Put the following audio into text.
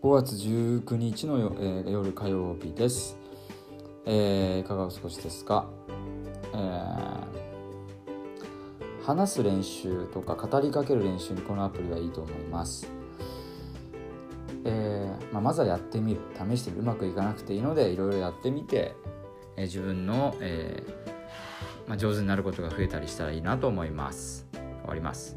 5月19日の、えー夜火曜日です、えーいかがお過ごしですか、えー話す練習とか語りかける練習にこのアプリはいいと思います、えーまあ、まずはやってみる。試してみる。うまくいかなくていいのでいろいろやってみて、えー自分の、えーまあ、上手になることが増えたりしたらいいなと思います。終わります。